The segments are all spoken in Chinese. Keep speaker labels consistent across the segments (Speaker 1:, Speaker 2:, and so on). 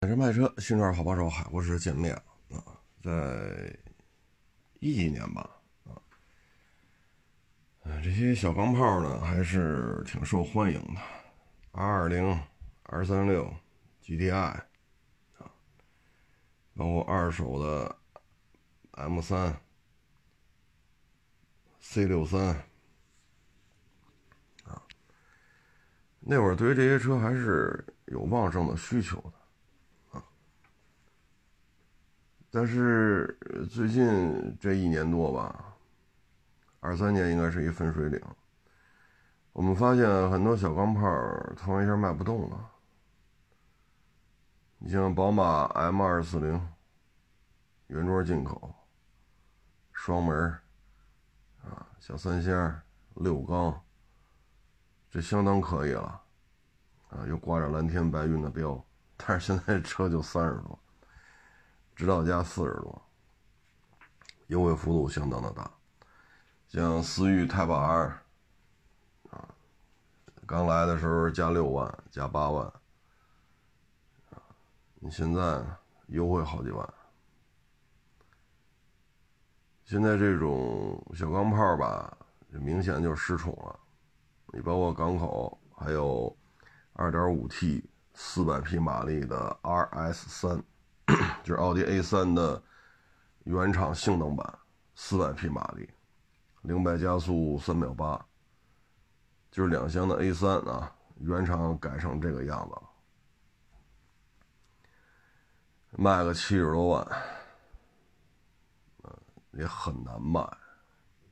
Speaker 1: 买车卖车，新车好帮手，海博士见面啊，在一几年吧啊，这些小钢炮呢还是挺受欢迎的，R 二零、R 三六、GTI 啊，包括二手的 M 三、C 六三啊，那会儿对于这些车还是有旺盛的需求的。但是最近这一年多吧，二三年应该是一分水岭。我们发现很多小钢炮突然一下卖不动了。你像宝马 M 二四零，原装进口，双门啊，小三厢六缸，这相当可以了，啊，又挂着蓝天白云的标，但是现在车就三十多。指导价四十多，优惠幅度相当的大，像思域 Type R，啊，刚来的时候加六万加八万，你现在优惠好几万。现在这种小钢炮吧，明显就失宠了，你包括港口，还有 2.5T 400匹马力的 RS 三。就是奥迪 A 三的原厂性能版，四百匹马力，零百加速三秒八。就是两厢的 A 三啊，原厂改成这个样子了，卖个七十多万，也很难卖，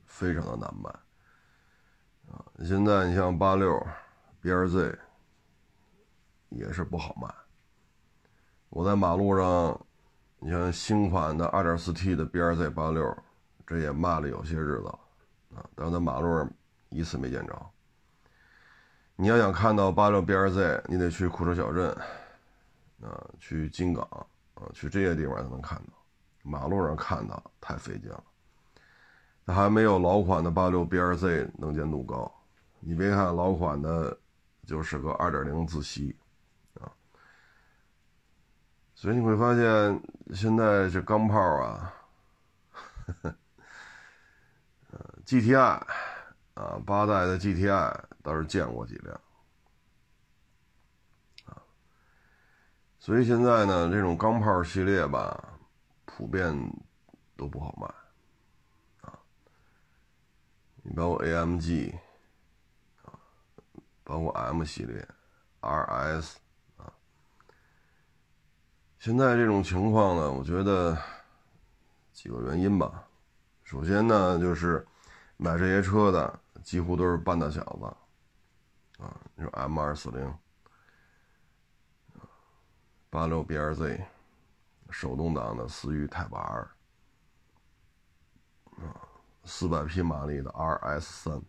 Speaker 1: 非常的难卖。啊，现在你像八六 BRZ 也是不好卖。我在马路上，你像新款的 2.4T 的 BRZ 八六，这也卖了有些日子了啊，但是在马路上一次没见着。你要想看到八六 BRZ，你得去库车小镇，啊，去金港啊，去这些地方才能看到。马路上看到太费劲了，它还没有老款的八六 BRZ 能见度高。你别看老款的，就是个2.0自吸。所以你会发现，现在这钢炮啊，呃，GTI 啊，八代的 GTI 倒是见过几辆啊。所以现在呢，这种钢炮系列吧，普遍都不好卖啊。你包括 AMG 啊，包括 M 系列、RS。现在这种情况呢，我觉得几个原因吧。首先呢，就是买这些车的几乎都是半大小子啊，你说 M 二四零、八六 BRZ、手动挡的思域 Type R 啊，四百匹马力的 RS 三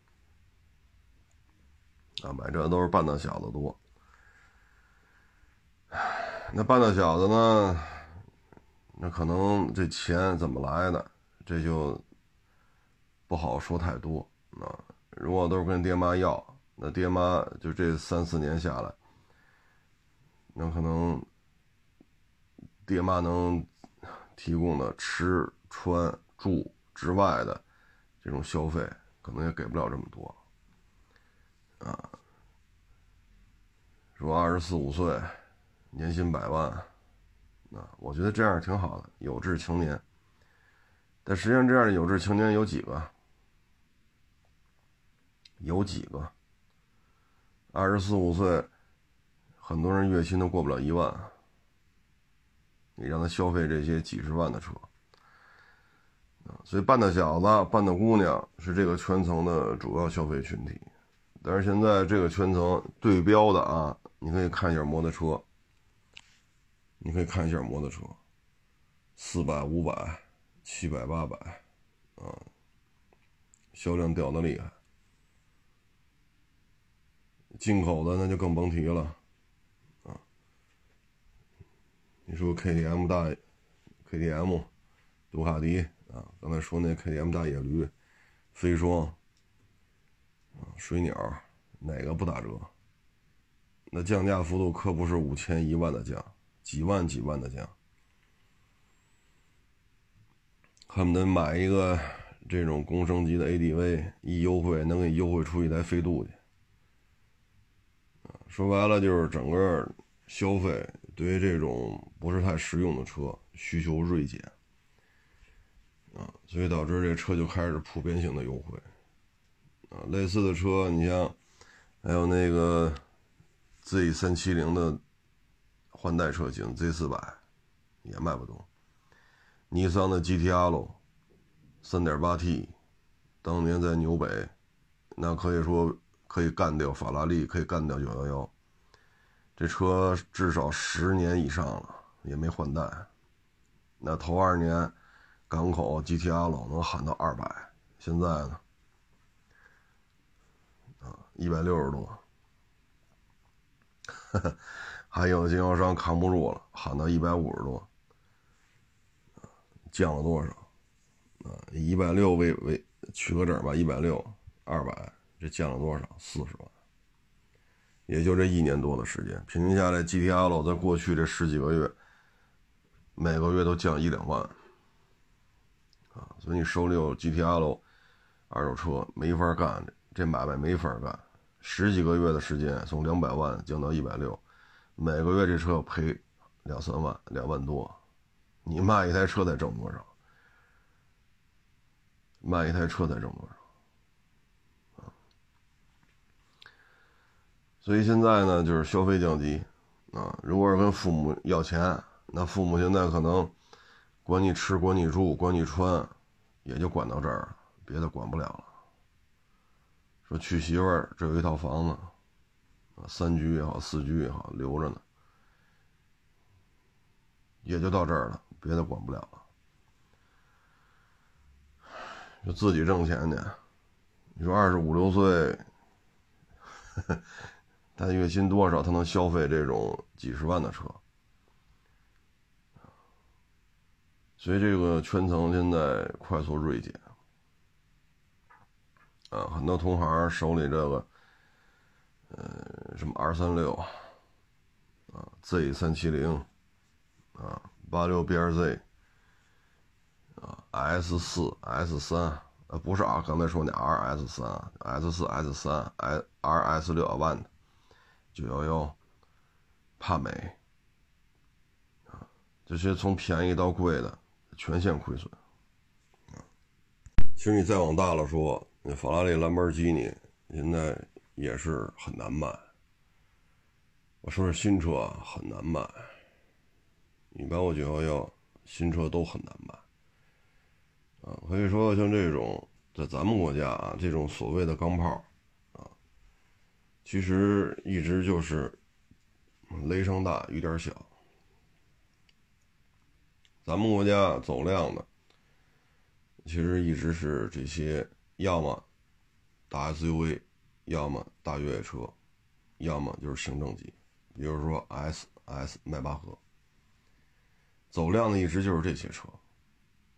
Speaker 1: 啊，买这都是半大小子多。那半大小子呢？那可能这钱怎么来的，这就不好说太多啊。如果都是跟爹妈要，那爹妈就这三四年下来，那可能爹妈能提供的吃穿住之外的这种消费，可能也给不了这么多啊。说二十四五岁。年薪百万，啊，我觉得这样挺好的，有志青年。但实际上，这样的有志青年有几个？有几个？二十四五岁，很多人月薪都过不了一万。你让他消费这些几十万的车，啊，所以半大小子、半大姑娘是这个圈层的主要消费群体。但是现在这个圈层对标的啊，你可以看一下摩托车。你可以看一下摩托车，四百、五百、七百、八百，啊，销量掉的厉害。进口的那就更甭提了，啊，你说 KTM 大，KTM，杜卡迪啊，刚才说那 KTM 大野驴，飞霜，啊，水鸟，哪个不打折？那降价幅度可不是五千、一万的降。几万几万的降，恨不得买一个这种工升级的 ADV，一优惠能给你优惠出一台飞度去。说白了就是整个消费对于这种不是太实用的车需求锐减，啊，所以导致这车就开始普遍性的优惠，啊，类似的车你像还有那个 Z 三七零的换代车型 Z 四百也卖不动，尼桑的 GTR 三点八 T，当年在纽北那可以说。可以干掉法拉利，可以干掉九幺幺。这车至少十年以上了，也没换代。那头二年，港口 GTR 能喊到二百，现在呢，啊，一百六十多。还有经销商扛不住了，喊到一百五十多，降了多少？啊，一百六为为取个整吧，一百六，二百。这降了多少？四十万，也就这一年多的时间，平均下来，GTL 在过去这十几个月，每个月都降一两万，啊，所以你手里有 GTL 二手车没法干，这买卖没法干。十几个月的时间，从两百万降到一百六，每个月这车要赔两三万，两万多，你卖一台车得挣多少？卖一台车得挣多少？所以现在呢，就是消费降级，啊，如果是跟父母要钱，那父母现在可能管你吃、管你住、管你穿，也就管到这儿，别的管不了了。说娶媳妇儿，这有一套房子，三居也好，四居也好，留着呢，也就到这儿了，别的管不了了。就自己挣钱去，你说二十五六岁。他月薪多少？他能消费这种几十万的车？所以这个圈层现在快速锐减。啊，很多同行手里这个，呃，什么 R 三六，啊，Z 三七零，啊，八六 BRZ，啊，S 四 S 三，呃，不是啊，刚才说那 RS 三，S 四 S 三，I RS 六万的。九幺幺，帕美，啊，这些从便宜到贵的全线亏损，其实你再往大了说，那法拉利、兰博基尼现在也是很难卖。我说是新车很难卖，你包括九幺幺，新车都很难卖。啊，可以说像这种在咱们国家啊，这种所谓的钢炮。啊其实一直就是雷声大雨点小。咱们国家走量的，其实一直是这些，要么大 SUV，要么大越野车，要么就是行政级，比如说 S、S、迈巴赫。走量的一直就是这些车，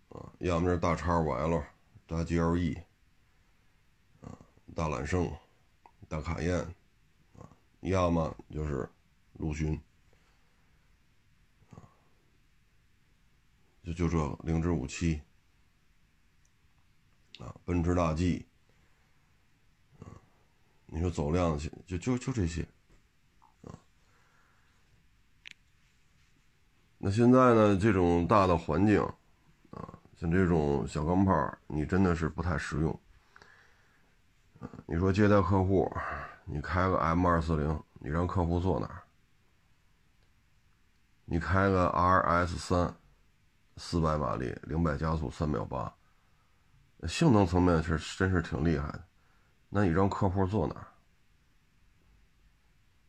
Speaker 1: 啊，要么是大叉五 L、大 GLE，啊，大揽胜、大卡宴。啊要么就是陆巡，就就这个零至五七，啊，奔驰大 G，你说走量去，就就就这些，啊，那现在呢，这种大的环境，啊，像这种小钢炮，你真的是不太实用，你说接待客户。你开个 M 二四零，你让客户坐哪儿？你开个 RS 三，四百马力，零百加速三秒八，性能层面是真是挺厉害的。那你让客户坐哪儿？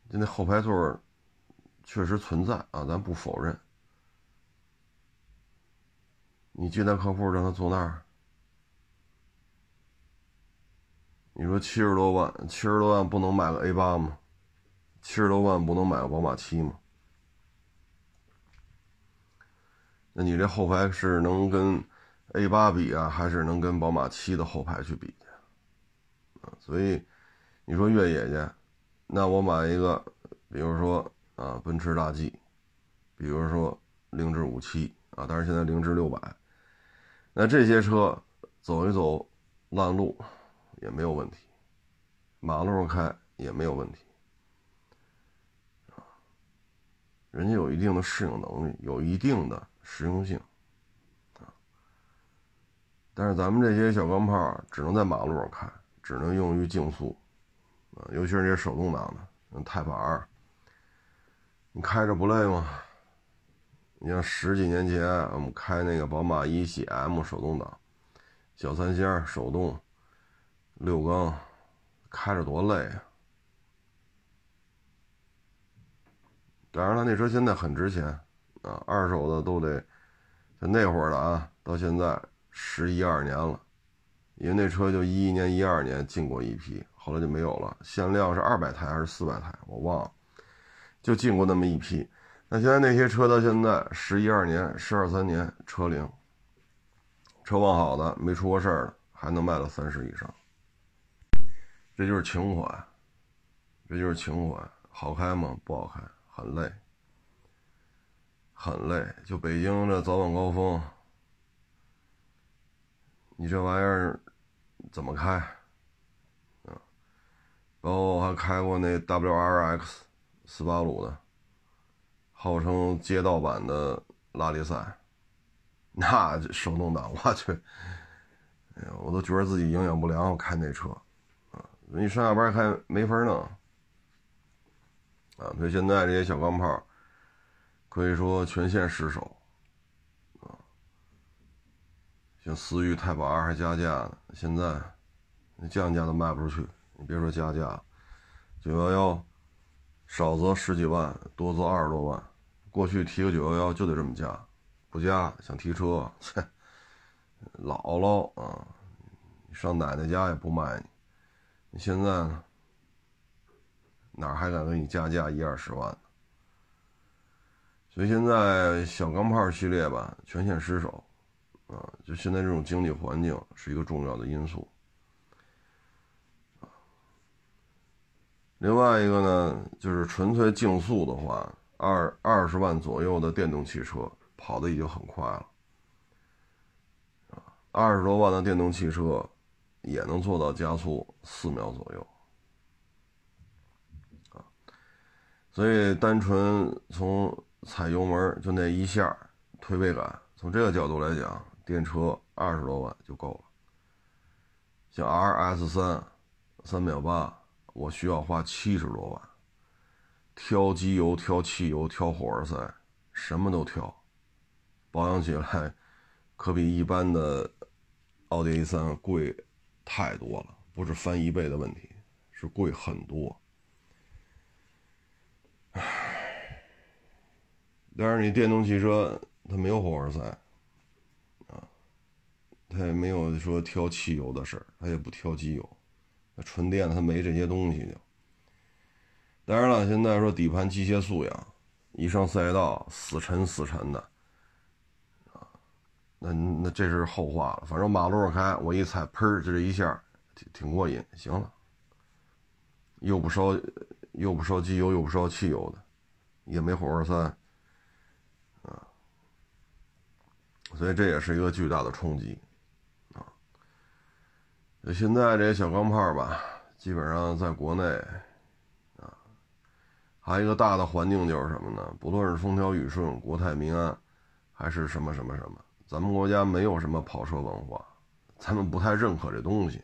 Speaker 1: 就那后排座确实存在啊，咱不否认。你接待客户让他坐那儿？你说七十多万，七十多万不能买个 A 八吗？七十多万不能买个宝马七吗？那你这后排是能跟 A 八比啊，还是能跟宝马七的后排去比啊？所以你说越野去，那我买一个，比如说啊，奔驰大 G，比如说凌志五七啊，但是现在凌志六百，那这些车走一走烂路也没有问题，马路上开也没有问题，人家有一定的适应能力，有一定的实用性，啊，但是咱们这些小钢炮只能在马路上开，只能用于竞速，啊，尤其是这些手动挡的，像泰帕 R。你开着不累吗？你像十几年前我们开那个宝马一系 M 手动挡，小三厢手动，六缸，开着多累啊！当然了，那车现在很值钱啊，二手的都得，像那会儿的啊，到现在十一二年了，因为那车就一一年、一二年进过一批，后来就没有了，限量是二百台还是四百台，我忘了。就进过那么一批，那现在那些车到现在十一二年、十二三年车龄，车况好的没出过事儿的，还能卖到三十以上。这就是情怀，这就是情怀。好开吗？不好开，很累，很累。就北京这早晚高峰，你这玩意儿怎么开？啊，包括我还开过那 WRX。斯巴鲁的，号称街道版的拉力赛，那手动挡，我去，哎呀，我都觉得自己营养不良。我开那车，啊，你上下班开没法弄，啊，所以现在这些小钢炮，可以说全线失守，啊，像思域泰保 R 还加价呢，现在降价都卖不出去，你别说加价，九幺幺。少则十几万，多则二十多万。过去提个九幺幺就得这么加，不加想提车，切，姥姥啊，上奶奶家也不卖你。你现在呢？哪还敢给你加价一二十万呢？所以现在小钢炮系列吧，全线失守，啊，就现在这种经济环境是一个重要的因素。另外一个呢，就是纯粹竞速的话，二二十万左右的电动汽车跑的已经很快了，二十多万的电动汽车也能做到加速四秒左右，啊，所以单纯从踩油门就那一下推背感，从这个角度来讲，电车二十多万就够了，像 RS 三三秒八。我需要花七十多万，挑机油、挑汽油、挑火花塞，什么都挑，保养起来可比一般的奥迪 A 三贵太多了，不是翻一倍的问题，是贵很多。唉，但是你电动汽车它没有火花塞，它也没有说挑汽油的事儿，它也不挑机油。纯电他没这些东西就，当然了，现在说底盘机械素养，一上赛道死沉死沉的，啊，那那这是后话了。反正马路上开，我一踩，砰，就这一下，挺挺过瘾。行了，又不烧又不烧机油，又不烧汽油的，也没火花塞，啊，所以这也是一个巨大的冲击。现在这些小钢炮吧，基本上在国内，啊，还有一个大的环境就是什么呢？不论是风调雨顺、国泰民安，还是什么什么什么，咱们国家没有什么跑车文化，咱们不太认可这东西。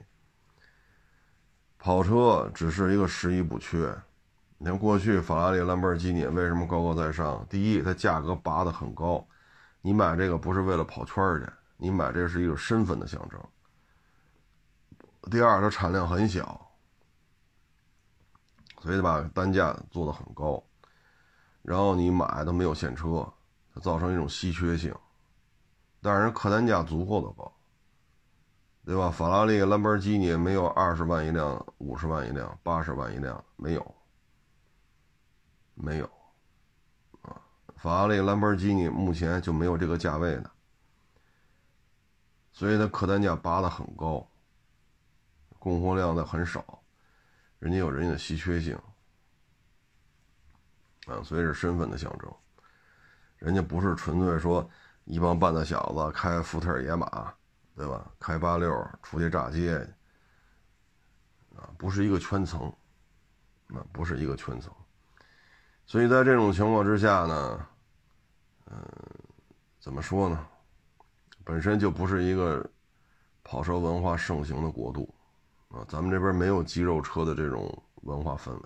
Speaker 1: 跑车只是一个拾遗补缺。你看过去法拉利、兰博基尼为什么高高在上？第一，它价格拔得很高，你买这个不是为了跑圈去，你买这是一个身份的象征。第二，它产量很小，所以把单价做得很高，然后你买都没有现车，它造成一种稀缺性。但是客单价足够的高，对吧？法拉利、兰博基尼没有二十万一辆、五十万一辆、八十万一辆，没有，没有，啊，法拉利、兰博基尼目前就没有这个价位的，所以它客单价拔得很高。供货量的很少，人家有人家的稀缺性，啊，所以是身份的象征。人家不是纯粹说一帮半大小子开福特野马，对吧？开八六出去炸街，啊，不是一个圈层，啊，不是一个圈层。所以在这种情况之下呢，嗯，怎么说呢？本身就不是一个跑车文化盛行的国度，啊，咱们这边没有肌肉车的这种文化氛围。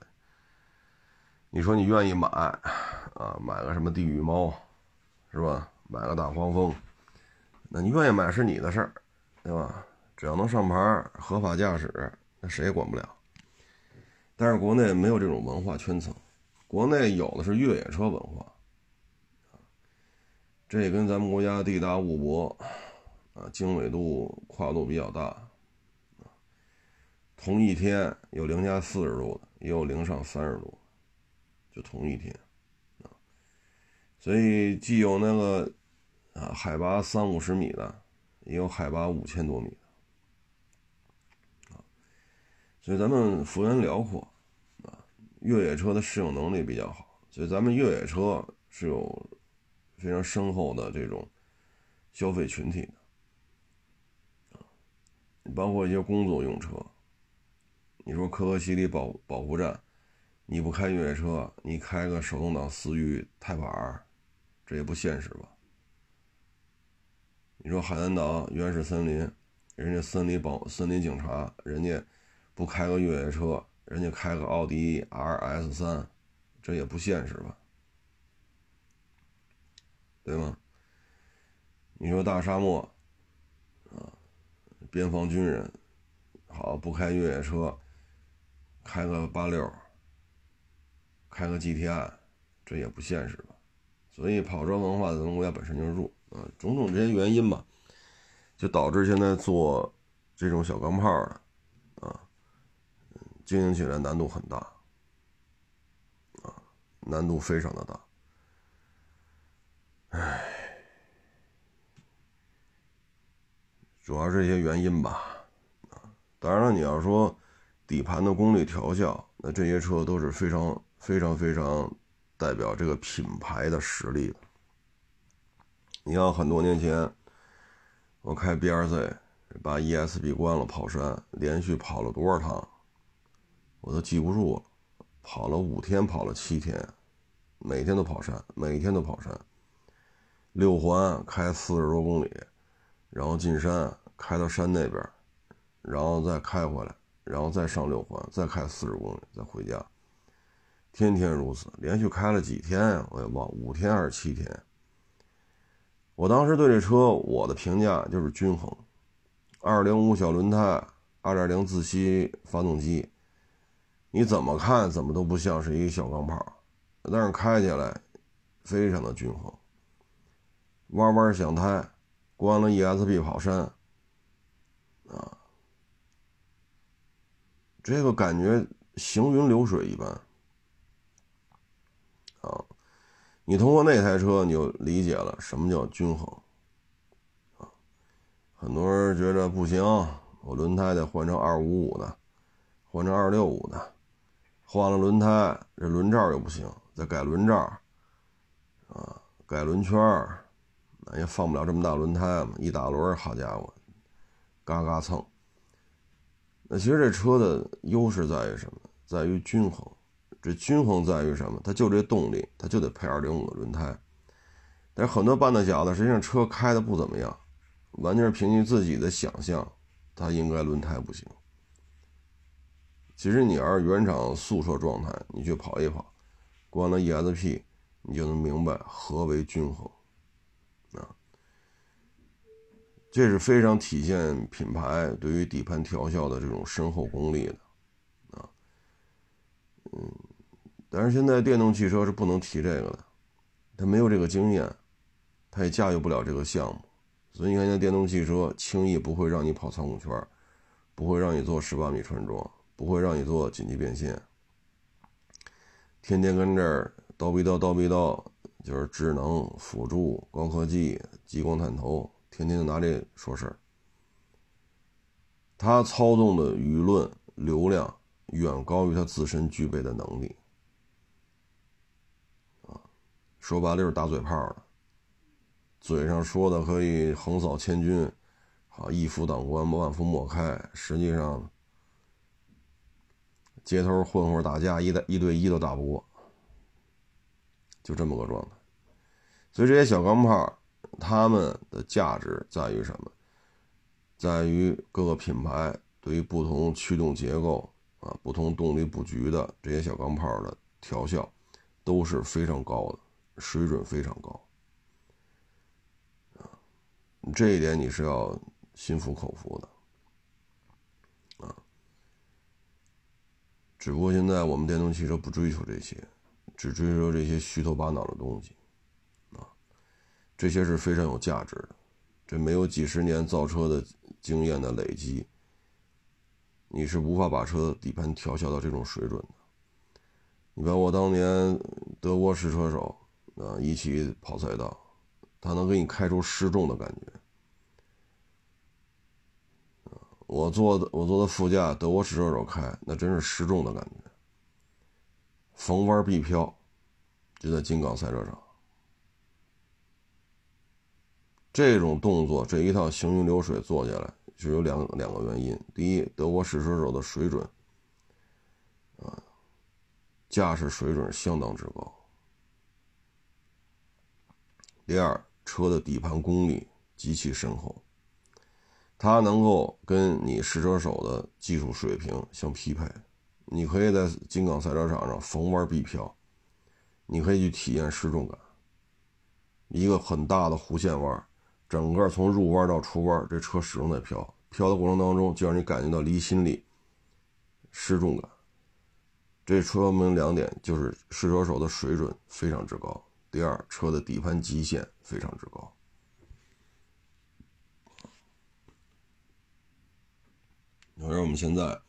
Speaker 1: 你说你愿意买，啊，买个什么地狱猫，是吧？买个大黄蜂，那你愿意买是你的事儿，对吧？只要能上牌、合法驾驶，那谁也管不了。但是国内没有这种文化圈层。国内有的是越野车文化，这也跟咱们国家地大物博，啊，经纬度跨度比较大，同一天有零下四十度的，也有零上三十度，就同一天，啊，所以既有那个啊海拔三五十米的，也有海拔五千多米的，啊，所以咱们幅员辽阔啊。越野车的适应能力比较好，所以咱们越野车是有非常深厚的这种消费群体的，包括一些工作用车。你说可可西里保保护站，你不开越野车，你开个手动挡思域泰板儿，这也不现实吧？你说海南岛原始森林，人家森林保森林警察，人家不开个越野车。人家开个奥迪 R S 三，这也不现实吧？对吗？你说大沙漠，啊，边防军人，好不开越野车，开个八六，开个 G T I，这也不现实吧？所以跑车文化在咱们国家本身就弱啊，种种这些原因吧，就导致现在做这种小钢炮的。啊经营起来难度很大，啊，难度非常的大，唉，主要这些原因吧，啊，当然了，你要说底盘的功率调校，那这些车都是非常非常非常代表这个品牌的实力。你像很多年前，我开 B R Z，把 E S B 关了跑山，连续跑了多少趟？我都记不住了，跑了五天，跑了七天，每天都跑山，每天都跑山。六环开四十多公里，然后进山，开到山那边，然后再开回来，然后再上六环，再开四十公里，再回家。天天如此，连续开了几天呀？我也忘，五天还是七天？我当时对这车我的评价就是均衡，二点五小轮胎，二点零自吸发动机。你怎么看怎么都不像是一个小钢炮，但是开起来非常的均衡。弯弯响胎，关了 ESP 跑山，啊，这个感觉行云流水一般。啊，你通过那台车你就理解了什么叫均衡。啊，很多人觉得不行，我轮胎得换成二五五的，换成二六五的。换了轮胎，这轮罩又不行，再改轮罩，啊，改轮圈那也放不了这么大轮胎嘛。一打轮，好家伙，嘎嘎蹭。那其实这车的优势在于什么？在于均衡。这均衡在于什么？它就这动力，它就得配二零五的轮胎。但是很多半大小子，实际上车开的不怎么样，完全是凭借自己的想象，它应该轮胎不行。其实你要是原厂速车状态，你去跑一跑，关了 ESP，你就能明白何为均衡，啊，这是非常体现品牌对于底盘调校的这种深厚功力的，啊，嗯，但是现在电动汽车是不能提这个的，它没有这个经验，它也驾驭不了这个项目，所以你看，现在电动汽车轻易不会让你跑仓库圈，不会让你做十八米穿桩。不会让你做紧急变线，天天跟这儿叨逼叨叨逼叨，就是智能辅助、高科技、激光探头，天天就拿这说事儿。他操纵的舆论流量远高于他自身具备的能力，啊，说白了就是打嘴炮的，嘴上说的可以横扫千军，好一夫当关万夫莫开，实际上街头混混打架一对一对一都打不过，就这么个状态。所以这些小钢炮，他们的价值在于什么？在于各个品牌对于不同驱动结构啊、不同动力布局的这些小钢炮的调校都是非常高的。水准非常高，啊，这一点你是要心服口服的，啊，只不过现在我们电动汽车不追求这些，只追求这些虚头巴脑的东西，这些是非常有价值的，这没有几十年造车的经验的累积，你是无法把车底盘调校到这种水准的。你把我当年德国试车手。啊，一起跑赛道，他能给你开出失重的感觉。我坐的我坐的副驾，德国试车手开，那真是失重的感觉。逢弯必飘，就在金港赛车场。这种动作，这一套行云流水做下来，就有两两个原因：第一，德国试车手的水准，啊，驾驶水准相当之高。第二，车的底盘功力极其深厚，它能够跟你试车手的技术水平相匹配。你可以在金港赛车场上逢弯必飘，你可以去体验失重感。一个很大的弧线弯，整个从入弯到出弯，这车始终在飘，飘的过程当中就让你感觉到离心力、失重感。这说明两点，就是试车手的水准非常之高。第二，车的底盘极限非常之高。你说我们现在，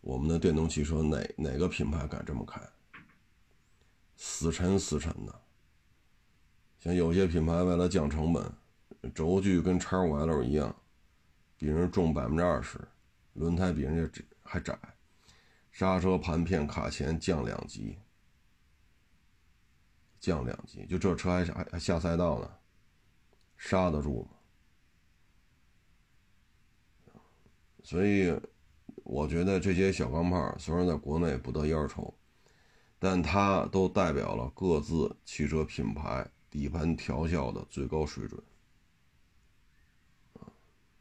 Speaker 1: 我们的电动汽车哪哪个品牌敢这么开？死沉死沉的。像有些品牌为了降成本，轴距跟叉五 L 一样，比人重百分之二十，轮胎比人家还窄，刹车盘片卡钳降两级。降两级，就这车还还还下赛道呢，刹得住吗？所以，我觉得这些小钢炮虽然在国内不得烟抽，但它都代表了各自汽车品牌底盘调校的最高水准，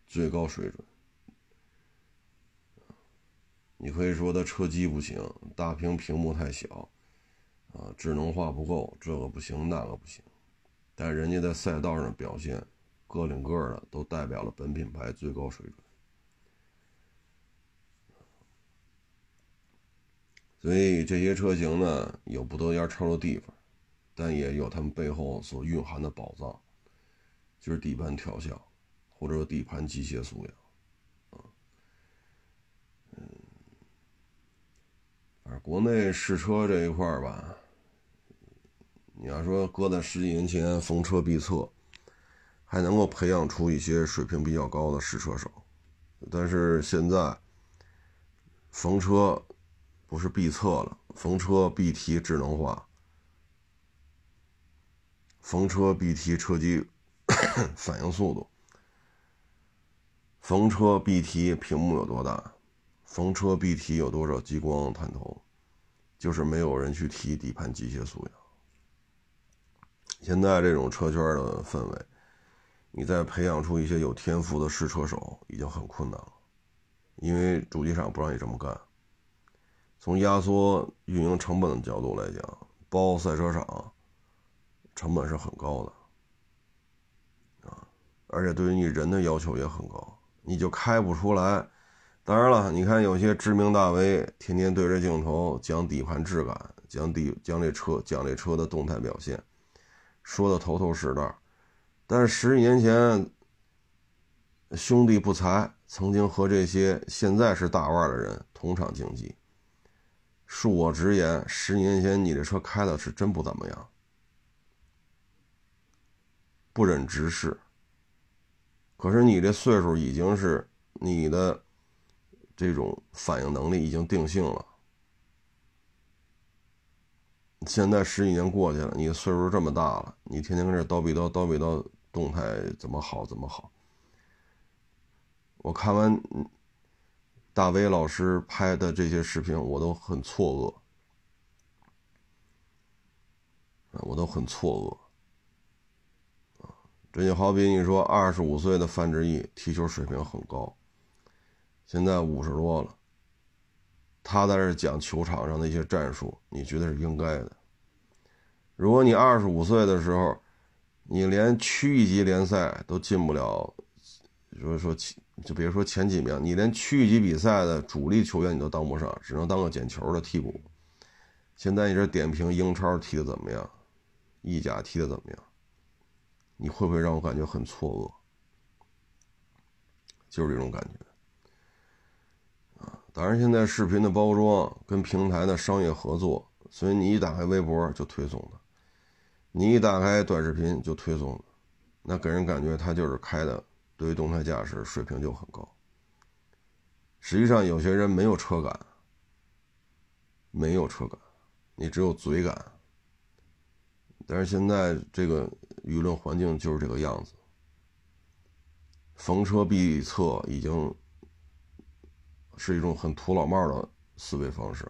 Speaker 1: 最高水准。你可以说它车机不行，大屏屏幕太小。啊，智能化不够，这个不行，那个不行，但人家在赛道上表现，个领个的都代表了本品牌最高水准。所以这些车型呢，有不得烟抽的地方，但也有他们背后所蕴含的宝藏，就是底盘调校，或者说底盘机械素养嗯。国内试车这一块吧，你要说搁在十几年前，逢车必测，还能够培养出一些水平比较高的试车手，但是现在，逢车不是必测了，逢车必提智能化，逢车必提车机 反应速度，逢车必提屏幕有多大。逢车必提有多少激光探头，就是没有人去提底盘机械素养。现在这种车圈的氛围，你再培养出一些有天赋的试车手已经很困难了，因为主机厂不让你这么干。从压缩运营成本的角度来讲，包赛车场成本是很高的啊，而且对于你人的要求也很高，你就开不出来。当然了，你看有些知名大 V 天天对着镜头讲底盘质感，讲底讲这车讲这车的动态表现，说的头头是道。但是十几年前，兄弟不才曾经和这些现在是大腕的人同场竞技。恕我直言，十年前你这车开的是真不怎么样，不忍直视。可是你这岁数已经是你的。这种反应能力已经定性了，现在十几年过去了，你岁数这么大了，你天天跟这叨逼叨叨逼叨，动态怎么好怎么好？我看完大威老师拍的这些视频，我都很错愕，我都很错愕，这就好比你说二十五岁的范志毅踢球水平很高，现在五十多了。他在这讲球场上的一些战术，你觉得是应该的？如果你二十五岁的时候，你连区一级联赛都进不了，就是说前就别说前几名，你连区一级比赛的主力球员你都当不上，只能当个捡球的替补。现在你这点评英超踢的怎么样？意甲踢的怎么样？你会不会让我感觉很错愕？就是这种感觉。啊当然，现在视频的包装跟平台的商业合作，所以你一打开微博就推送的，你一打开短视频就推送的，那给人感觉他就是开的，对于动态驾驶水平就很高。实际上，有些人没有车感，没有车感，你只有嘴感。但是现在这个舆论环境就是这个样子，逢车必测已经。是一种很土老帽的思维方式。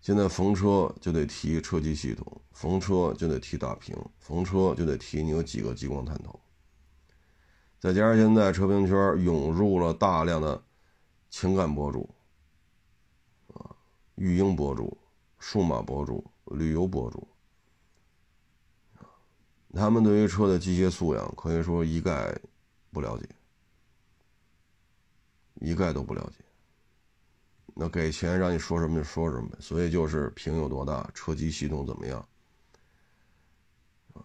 Speaker 1: 现在逢车就得提车机系统，逢车就得提大屏，逢车就得提你有几个激光探头。再加上现在车评圈涌入了大量的情感博主，啊，育婴博主、数码博主、旅游博主，他们对于车的机械素养可以说一概不了解，一概都不了解。那给钱让你说什么就说什么呗，所以就是屏有多大，车机系统怎么样，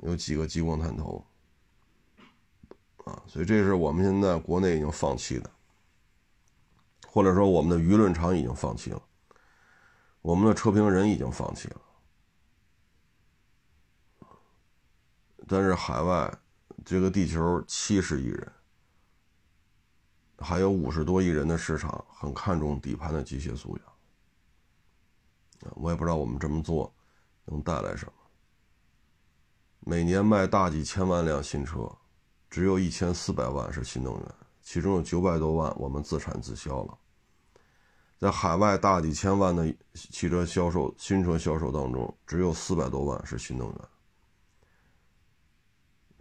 Speaker 1: 有几个激光探头，啊，所以这是我们现在国内已经放弃的，或者说我们的舆论场已经放弃了，我们的车评人已经放弃了，但是海外这个地球七十亿人。还有五十多亿人的市场很看重底盘的机械素养，我也不知道我们这么做能带来什么。每年卖大几千万辆新车，只有一千四百万是新能源，其中有九百多万我们自产自销了。在海外大几千万的汽车销售新车销售当中，只有四百多万是新能源。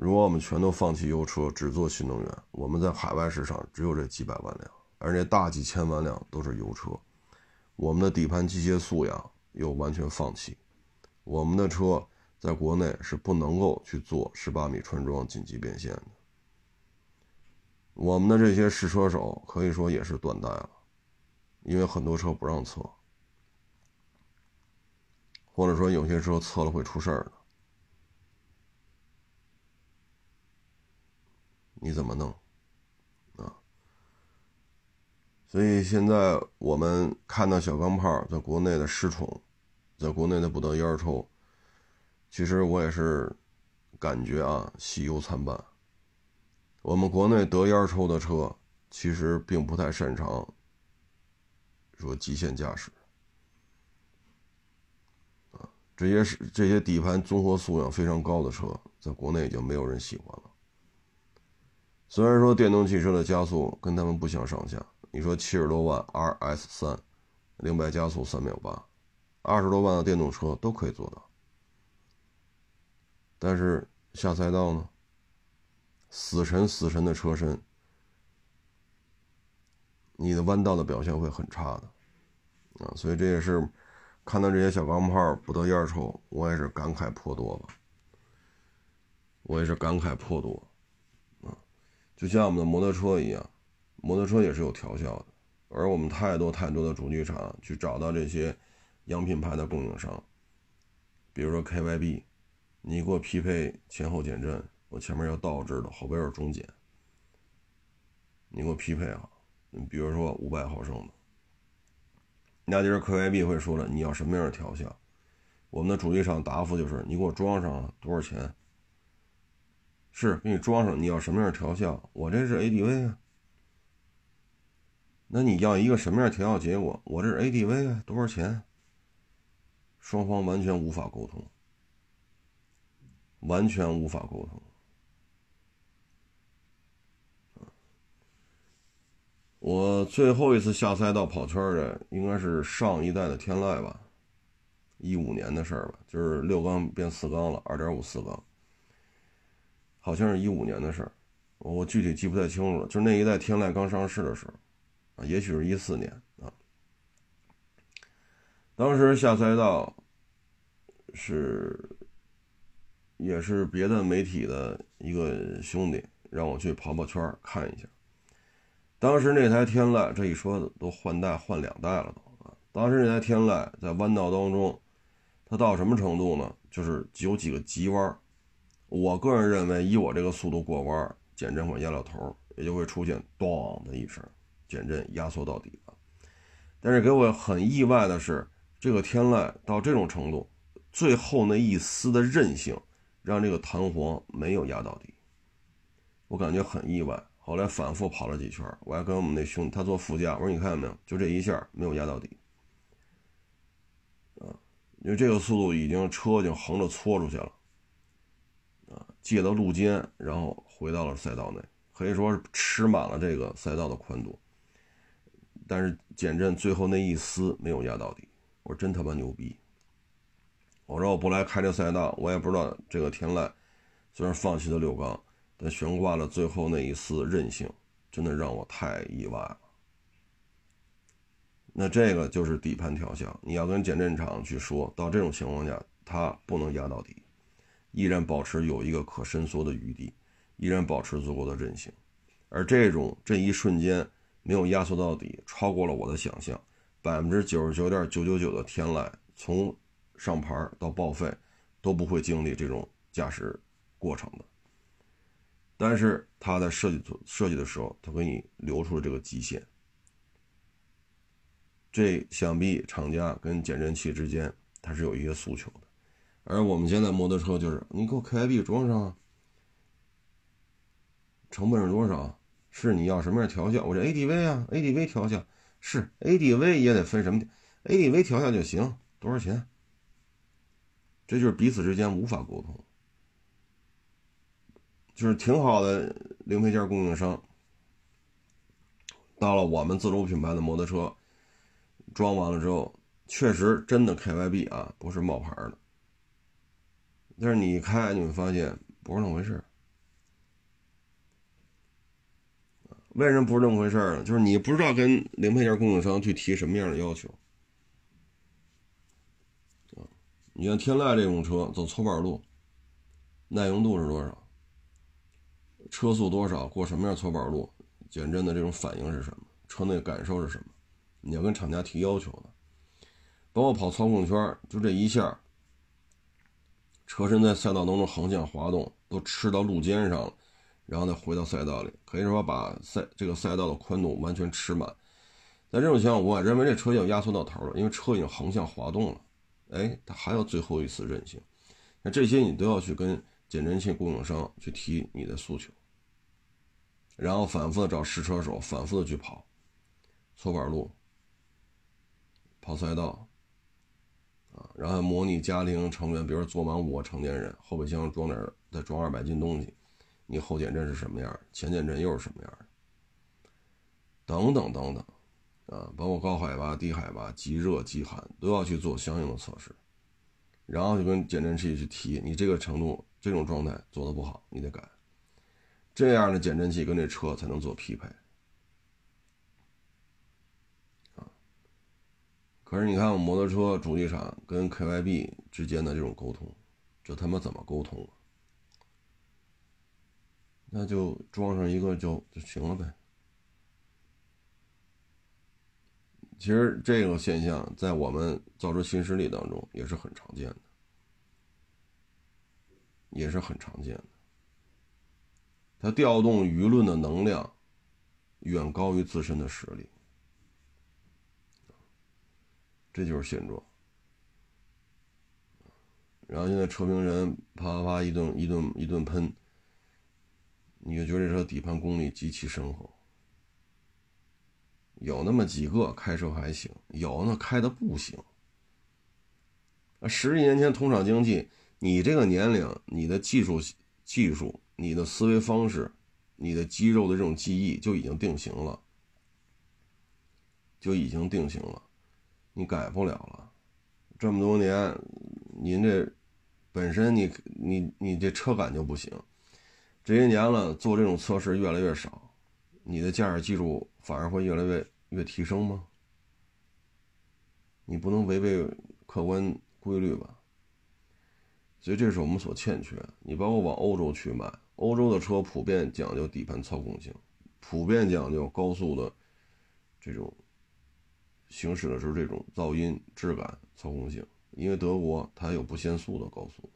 Speaker 1: 如果我们全都放弃油车，只做新能源，我们在海外市场只有这几百万辆，而且大几千万辆都是油车，我们的底盘机械素养又完全放弃，我们的车在国内是不能够去做十八米穿桩紧急变线的，我们的这些试车手可以说也是断代了，因为很多车不让测，或者说有些车测了会出事儿的。你怎么弄啊？所以现在我们看到小钢炮在国内的失宠，在国内的不得烟抽，其实我也是感觉啊，喜忧参半。我们国内得烟抽的车，其实并不太擅长说极限驾驶啊，这些是这些底盘综合素养非常高的车，在国内已经没有人喜欢了。虽然说电动汽车的加速跟他们不相上下，你说七十多万 RS 三，零百加速三秒八，二十多万的电动车都可以做到，但是下赛道呢，死沉死沉的车身，你的弯道的表现会很差的，啊，所以这也是看到这些小钢炮不得烟抽，我也是感慨颇多吧，我也是感慨颇多。就像我们的摩托车一样，摩托车也是有调校的，而我们太多太多的主机厂去找到这些洋品牌的供应商，比如说 KYB，你给我匹配前后减震，我前面要倒置的，后边是中减，你给我匹配好。你比如说五百毫升的，那就是 KYB 会说了，你要什么样的调校？我们的主机厂答复就是，你给我装上多少钱？是给你装上，你要什么样调校？我这是 ADV 啊。那你要一个什么样调校结果？我这是 ADV 啊，多少钱？双方完全无法沟通，完全无法沟通。我最后一次下赛道跑圈的，应该是上一代的天籁吧，一五年的事儿吧，就是六缸变四缸了，二点五四缸，好像是一五年的事儿，我具体记不太清楚了。就是那一代天籁刚上市的时候，啊，也许是一四年啊。当时下赛道是，也是别的媒体的一个兄弟让我去跑跑圈看一下。当时那台天籁，这一说都换代换两代了都啊！当时那台天籁在弯道当中，它到什么程度呢？就是有几个急弯，我个人认为，以我这个速度过弯，减震会压到头，也就会出现“咚”的一声，减震压缩到底了。但是给我很意外的是，这个天籁到这种程度，最后那一丝的韧性，让这个弹簧没有压到底，我感觉很意外。后来反复跑了几圈，我还跟我们那兄弟，他坐副驾，我说你看见没有，就这一下没有压到底，啊，因为这个速度已经车已经横着搓出去了，借到路肩，然后回到了赛道内，可以说是吃满了这个赛道的宽度，但是减震最后那一丝没有压到底，我说真他妈牛逼，我说我不来开这赛道，我也不知道这个天籁虽然放弃了六缸。但悬挂了最后那一丝韧性，真的让我太意外了。那这个就是底盘调校，你要跟减震厂去说，到这种情况下，它不能压到底，依然保持有一个可伸缩的余地，依然保持足够的韧性。而这种这一瞬间没有压缩到底，超过了我的想象。百分之九十九点九九九的天籁，从上牌到报废，都不会经历这种驾驶过程的。但是他在设计设计的时候，他给你留出了这个极限。这想必厂家跟减震器之间，它是有一些诉求的。而我们现在摩托车就是，你给我 KIB 装上，成本是多少？是你要什么样调校？我这 ADV 啊，ADV 调校是 ADV 也得分什么？ADV 调校就行，多少钱？这就是彼此之间无法沟通。就是挺好的零配件供应商，到了我们自主品牌的摩托车，装完了之后，确实真的 KYB 啊，不是冒牌的。但是你一开，你会发现不是那么回事为什么不是这么回事呢？就是你不知道跟零配件供应商去提什么样的要求。你像天籁这种车走搓板路，耐用度是多少？车速多少？过什么样搓板路？减震的这种反应是什么？车内感受是什么？你要跟厂家提要求的。包括跑操控圈，就这一下，车身在赛道当中横向滑动，都吃到路肩上了，然后再回到赛道里，可以说把赛这个赛道的宽度完全吃满。在这种情况，我认为这车要压缩到头了，因为车已经横向滑动了。哎，它还有最后一次韧性。那这些你都要去跟减震器供应商去提你的诉求。然后反复的找试车手，反复的去跑，搓板路，跑赛道，然后模拟家庭成员，比如说坐满五个成年人，后备箱装点再装二百斤东西，你后减震是什么样前减震又是什么样等等等等，啊，包括高海拔、低海拔、极热、极寒，都要去做相应的测试，然后就跟减震器去提，你这个程度、这种状态做的不好，你得改。这样的减震器跟这车才能做匹配，啊！可是你看，我摩托车主机厂跟 KYB 之间的这种沟通，这他妈怎么沟通啊？那就装上一个就就行了呗。其实这个现象在我们造车新势力当中也是很常见的，也是很常见的。他调动舆论的能量远高于自身的实力，这就是现状。然后现在车评人啪啪啪一顿一顿一顿喷，你就觉得这车底盘功力极其深厚。有那么几个开车还行，有那开的不行。十几年前同场竞技，你这个年龄，你的技术、技术、你的思维方式、你的肌肉的这种记忆就已经定型了，就已经定型了，你改不了了。这么多年，您这本身你你你这车感就不行，这些年了做这种测试越来越少，你的驾驶技术反而会越来越越提升吗？你不能违背客观规律吧？所以这是我们所欠缺。你包括往欧洲去买，欧洲的车普遍讲究底盘操控性，普遍讲究高速的这种。行驶的时候，这种噪音、质感、操控性，因为德国它有不限速的高速。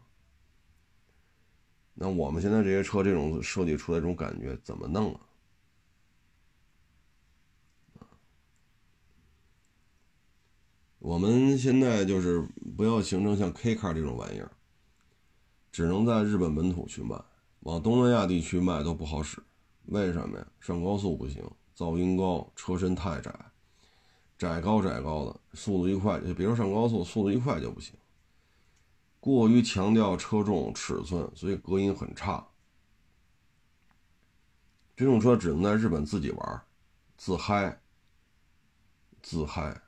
Speaker 1: 那我们现在这些车这种设计出来这种感觉怎么弄啊？我们现在就是不要形成像 K car 这种玩意儿，只能在日本本土去卖，往东南亚地区卖都不好使。为什么呀？上高速不行，噪音高，车身太窄。窄高窄高的，速度一快，就比如上高速，速度一快就不行。过于强调车重尺寸，所以隔音很差。这种车只能在日本自己玩，自嗨，自嗨，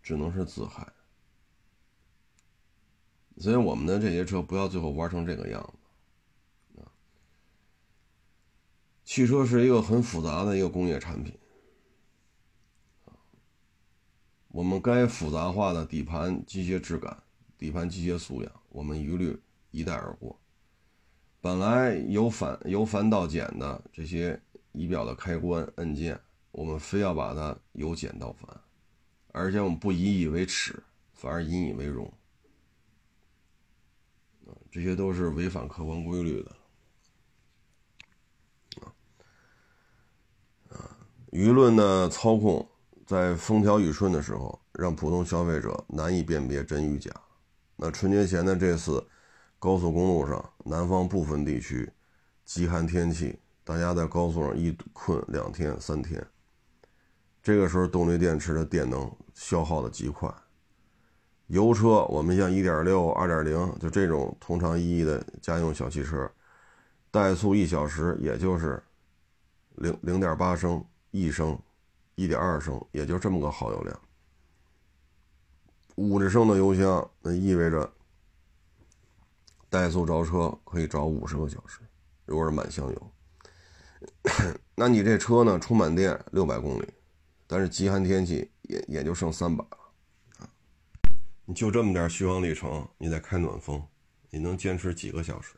Speaker 1: 只能是自嗨。所以我们的这些车不要最后玩成这个样子。汽车是一个很复杂的一个工业产品，我们该复杂化的底盘机械质感、底盘机械素养，我们一律一带而过。本来由繁由繁到简的这些仪表的开关按键，我们非要把它由简到繁，而且我们不引以为耻，反而引以为荣，这些都是违反客观规律的。舆论的操控，在风调雨顺的时候，让普通消费者难以辨别真与假。那春节前的这次高速公路上，南方部分地区极寒天气，大家在高速上一困两天三天。这个时候，动力电池的电能消耗的极快。油车，我们像1.6、2.0，就这种通常意义的家用小汽车，怠速一小时也就是零零点八升。一升，一点二升，也就这么个耗油量。五十升的油箱，那意味着怠速着车可以着五十个小时。如果是满箱油，那你这车呢？充满电六百公里，但是极寒天气也也就剩三百了啊！你就这么点续航里程，你再开暖风，你能坚持几个小时？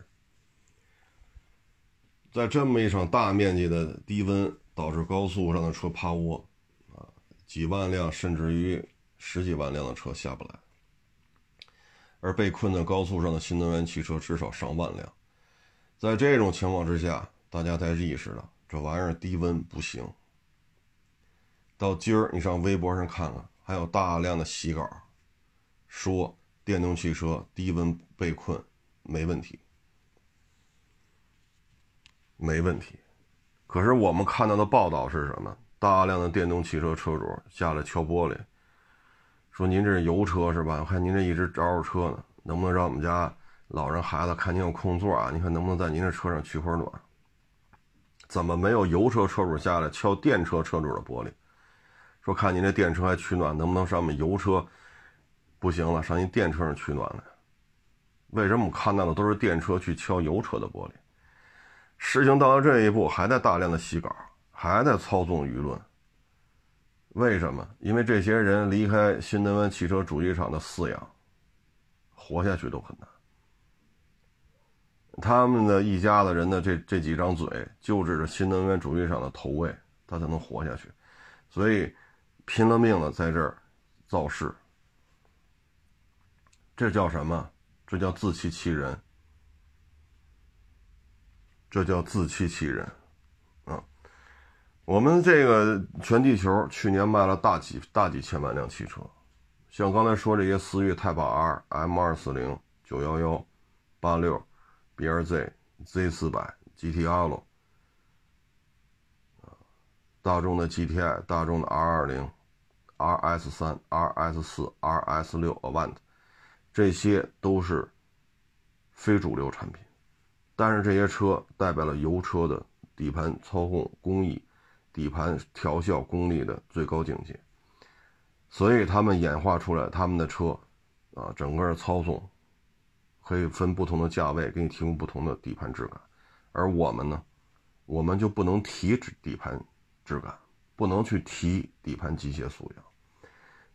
Speaker 1: 在这么一场大面积的低温。导致高速上的车趴窝，啊，几万辆甚至于十几万辆的车下不来，而被困在高速上的新能源汽车至少上万辆。在这种情况之下，大家才意识到这玩意儿低温不行。到今儿，你上微博上看看，还有大量的洗稿，说电动汽车低温被困没问题，没问题。可是我们看到的报道是什么？大量的电动汽车车主下来敲玻璃，说：“您这是油车是吧？我看您这一直着着车呢，能不能让我们家老人孩子看您有空座啊？你看能不能在您这车上取会儿暖？”怎么没有油车车主下来敲电车车主的玻璃，说：“看您这电车还取暖，能不能上我们油车？不行了，上您电车上取暖来。”为什么我们看到的都是电车去敲油车的玻璃？事情到了这一步，还在大量的洗稿，还在操纵舆论。为什么？因为这些人离开新能源汽车主机厂的饲养，活下去都很难。他们的一家子人的这这几张嘴，就指着新能源主机厂的投喂，他才能活下去。所以，拼了命的在这儿造势。这叫什么？这叫自欺欺人。这叫自欺欺人，啊！我们这个全地球去年卖了大几大几千万辆汽车，像刚才说这些思域 Type R、M 二四零、九幺幺、八六、BRZ、Z 四百、GTL，大众的 GTI、大众的 R 二零、RS 三、RS 四、RS 六 Avant，这些都是非主流产品，但是这些车代表了油车的底盘操控工艺、底盘调校功力的最高境界，所以他们演化出来他们的车，啊，整个操纵可以分不同的价位给你提供不同的底盘质感，而我们呢，我们就不能提底盘质感。不能去提底盘机械素养，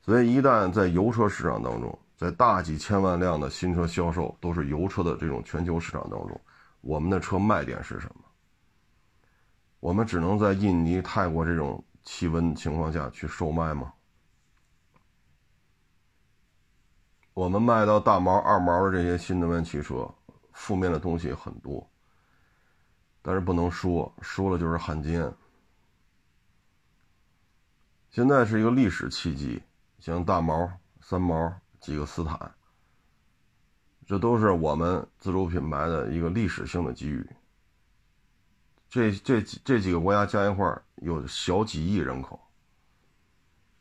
Speaker 1: 所以一旦在油车市场当中，在大几千万辆的新车销售都是油车的这种全球市场当中，我们的车卖点是什么？我们只能在印尼、泰国这种气温情况下去售卖吗？我们卖到大毛、二毛的这些新能源汽车，负面的东西很多，但是不能说，说了就是汉奸。现在是一个历史契机，像大毛、三毛几个斯坦，这都是我们自主品牌的一个历史性的机遇。这这这几个国家加一块有小几亿人口，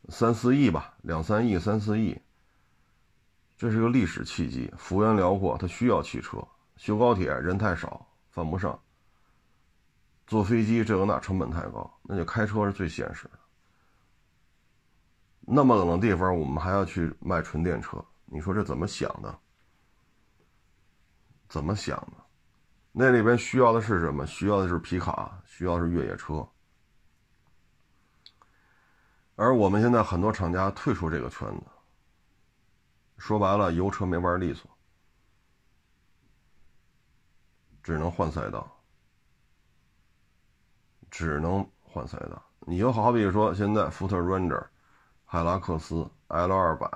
Speaker 1: 三四亿吧，两三亿、三四亿，这是个历史契机。幅员辽阔，它需要汽车。修高铁人太少，犯不上。坐飞机这个那成本太高，那就开车是最现实的。那么冷的地方，我们还要去卖纯电车，你说这怎么想的？怎么想的？那里边需要的是什么？需要的是皮卡，需要的是越野车。而我们现在很多厂家退出这个圈子，说白了，油车没玩利索，只能换赛道，只能换赛道。你就好比说，现在福特 Ranger。海拉克斯 L 二百、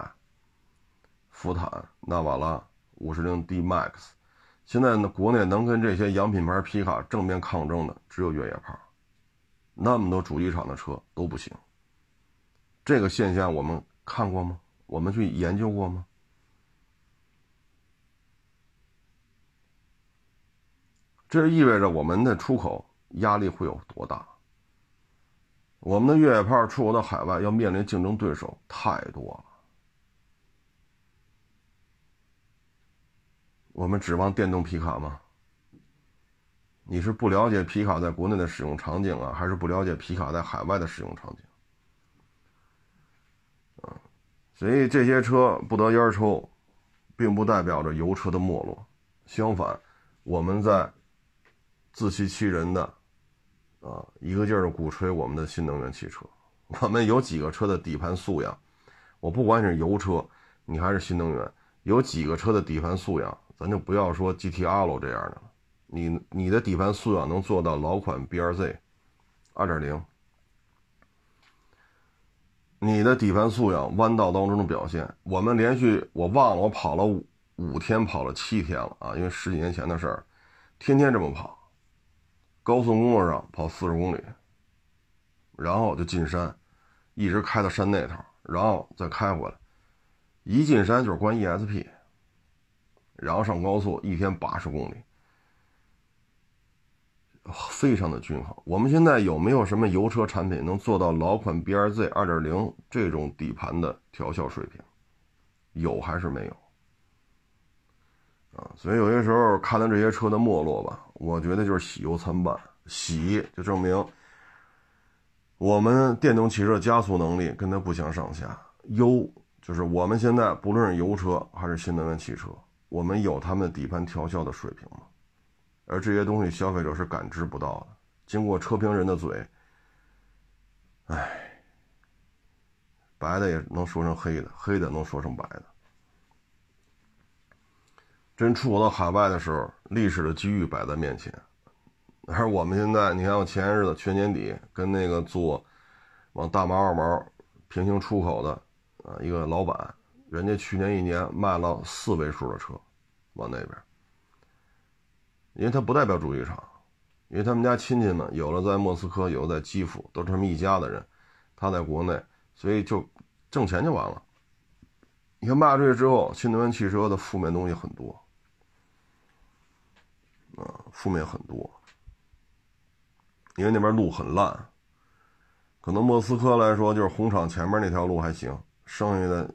Speaker 1: 福坦、纳瓦拉、五十铃 D Max，现在呢，国内能跟这些洋品牌皮卡正面抗争的只有越野炮，那么多主机厂的车都不行。这个现象我们看过吗？我们去研究过吗？这意味着我们的出口压力会有多大？我们的越野炮出口到海外，要面临竞争对手太多了。我们指望电动皮卡吗？你是不了解皮卡在国内的使用场景啊，还是不了解皮卡在海外的使用场景？啊，所以这些车不得烟抽，并不代表着油车的没落。相反，我们在自欺欺人的。啊，一个劲儿的鼓吹我们的新能源汽车，我们有几个车的底盘素养，我不管是油车，你还是新能源，有几个车的底盘素养，咱就不要说 GTR 这样的了，你你的底盘素养能做到老款 BRZ 二点零，你的底盘素养弯道当中的表现，我们连续我忘了我跑了五五天，跑了七天了啊，因为十几年前的事儿，天天这么跑。高速公路上跑四十公里，然后就进山，一直开到山那头，然后再开回来。一进山就是关 ESP，然后上高速，一天八十公里，非常的均衡。我们现在有没有什么油车产品能做到老款 BRZ 二点零这种底盘的调校水平？有还是没有？啊，所以有些时候看到这些车的没落吧，我觉得就是喜忧参半。喜就证明我们电动汽车加速能力跟它不相上下；忧就是我们现在不论是油车还是新能源汽车，我们有他们底盘调校的水平吗？而这些东西消费者是感知不到的。经过车评人的嘴，哎，白的也能说成黑的，黑的能说成白的。真出口到海外的时候，历史的机遇摆在面前。而我们现在，你看我前些日子去年底跟那个做往大毛二毛平行出口的啊一个老板，人家去年一年卖了四位数的车往那边，因为他不代表主机厂，因为他们家亲戚们有了在莫斯科，有的在基辅，都是他们一家的人，他在国内，所以就挣钱就完了。你看卖出去之后，新能源汽车的负面东西很多。啊，负面很多，因为那边路很烂，可能莫斯科来说，就是红场前面那条路还行，剩下的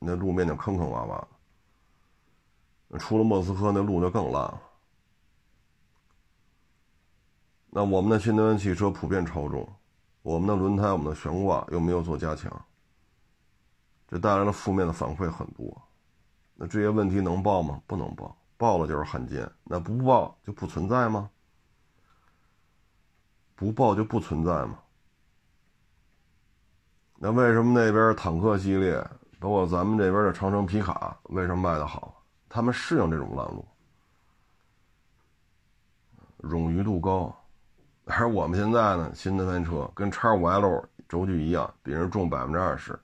Speaker 1: 那路面就坑坑洼洼。出了莫斯科，那路就更烂了。那我们的新能源汽车普遍超重，我们的轮胎、我们的悬挂又没有做加强，这带来了负面的反馈很多。那这些问题能报吗？不能报，报了就是罕见。那不报就不存在吗？不报就不存在吗？那为什么那边坦克系列，包括咱们这边的长城皮卡，为什么卖的好？他们适应这种烂路，冗余度高。而我们现在呢，新能源车跟叉五 L 轴距一样，比人重百分之二十，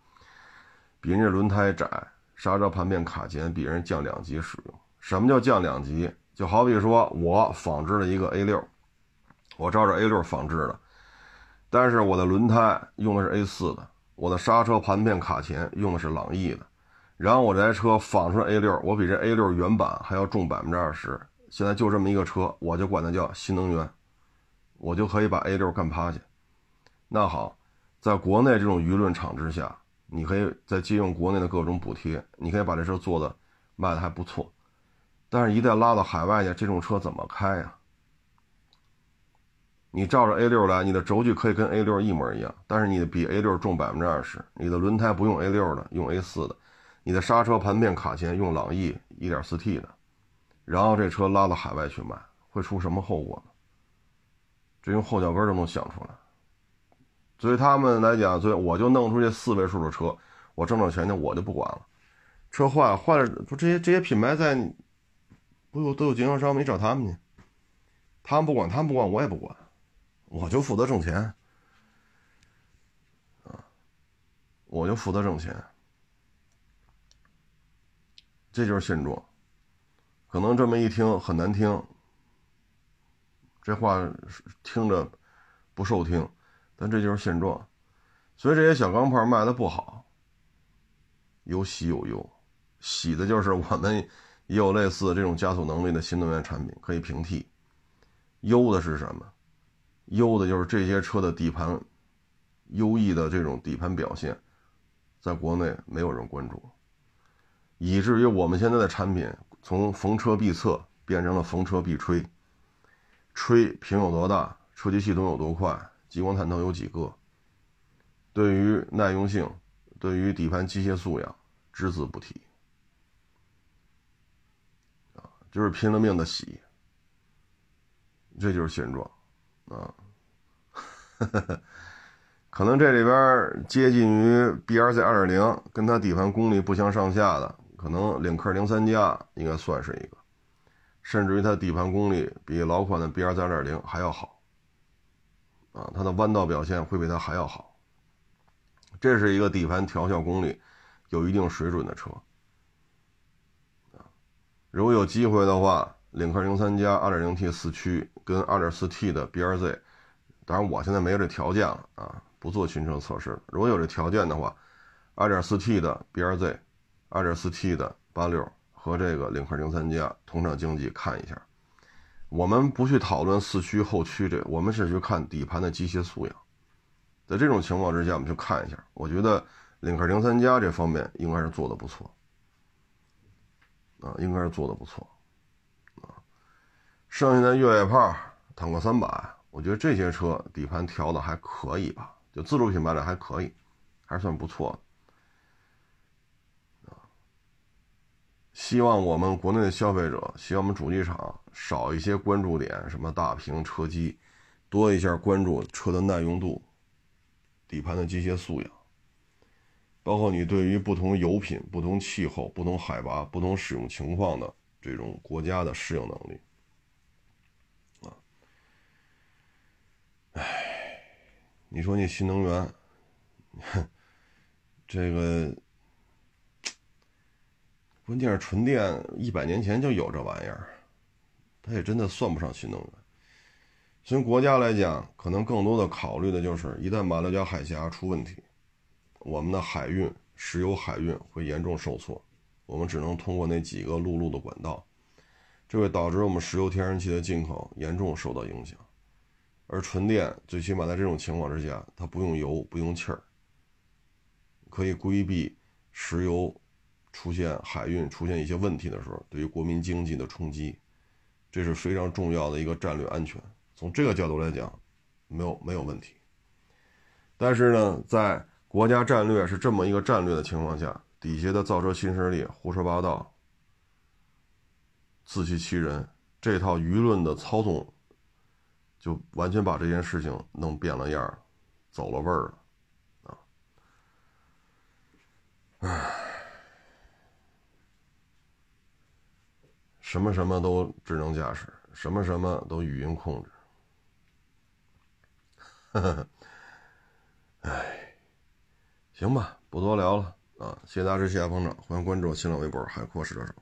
Speaker 1: 比人家轮胎窄，刹车盘片卡钳比人降两级使用。什么叫降两级？就好比说我仿制了一个 A 六。我照着 A 六仿制的，但是我的轮胎用的是 A 四的，我的刹车盘片卡钳用的是朗逸的，然后我这台车仿出 A 六，我比这 A 六原版还要重百分之二十。现在就这么一个车，我就管它叫新能源，我就可以把 A 六干趴下。那好，在国内这种舆论场之下，你可以再借用国内的各种补贴，你可以把这车做的卖的还不错，但是一旦拉到海外去，这种车怎么开呀？你照着 A 六来，你的轴距可以跟 A 六一模一样，但是你的比 A 六重百分之二十。你的轮胎不用 A 六的，用 A 四的。你的刹车盘片卡钳用朗逸 1.4T 的，然后这车拉到海外去卖，会出什么后果呢？这用后脚跟都能想出来。所以他们来讲，所以我就弄出这四位数的车，我挣着钱去，我就不管了。车坏了坏了，不这些这些品牌在，不有都有经销商吗？你找他们去，他们不管，他们不管，我也不管。我就负责挣钱，啊，我就负责挣钱，这就是现状。可能这么一听很难听，这话听着不受听，但这就是现状。所以这些小钢炮卖的不好，有喜有忧。喜的就是我们也有类似这种加速能力的新能源产品可以平替，忧的是什么？优的就是这些车的底盘优异的这种底盘表现，在国内没有人关注，以至于我们现在的产品从逢车必测变成了逢车必吹，吹屏有多大，车机系统有多快，激光探头有几个，对于耐用性，对于底盘机械素养只字不提，就是拼了命的洗，这就是现状。啊，可能这里边接近于 B R Z 二点零，跟它底盘功力不相上下的，可能领克零三加应该算是一个，甚至于它底盘功力比老款的 B R Z 二点零还要好，啊，它的弯道表现会比它还要好，这是一个底盘调校功力有一定水准的车，如果有机会的话。领克零三加 2.0T 四驱跟 2.4T 的 BRZ，当然我现在没有这条件了啊，不做群车测试。如果有这条件的话，2.4T 的 BRZ，2.4T 的八六和这个领克零三加同场竞技看一下。我们不去讨论四驱后驱这，我们是去看底盘的机械素养。在这种情况之下，我们去看一下。我觉得领克零三加这方面应该是做的不错，啊，应该是做的不错。剩下的越野炮、坦克三百，我觉得这些车底盘调的还可以吧，就自主品牌的还可以，还算不错的。希望我们国内的消费者，希望我们主机厂少一些关注点，什么大屏车机，多一下关注车的耐用度、底盘的机械素养，包括你对于不同油品、不同气候、不同海拔、不同使用情况的这种国家的适应能力。你说你新能源，这个关键是纯电一百年前就有这玩意儿，它也真的算不上新能源。从国家来讲，可能更多的考虑的就是，一旦马六甲海峡出问题，我们的海运、石油海运会严重受挫，我们只能通过那几个陆路的管道，这会导致我们石油、天然气的进口严重受到影响。而纯电最起码在这种情况之下，它不用油，不用气儿，可以规避石油出现海运出现一些问题的时候对于国民经济的冲击，这是非常重要的一个战略安全。从这个角度来讲，没有没有问题。但是呢，在国家战略是这么一个战略的情况下，底下的造车新势力胡说八道、自欺欺人，这套舆论的操纵，就完全把这件事情弄变了样儿走了味儿了，啊！唉，什么什么都智能驾驶，什么什么都语音控制，呵呵。唉，行吧，不多聊了啊！谢谢大家支持，谢谢捧场，欢迎关注新浪微博“海阔试车手”。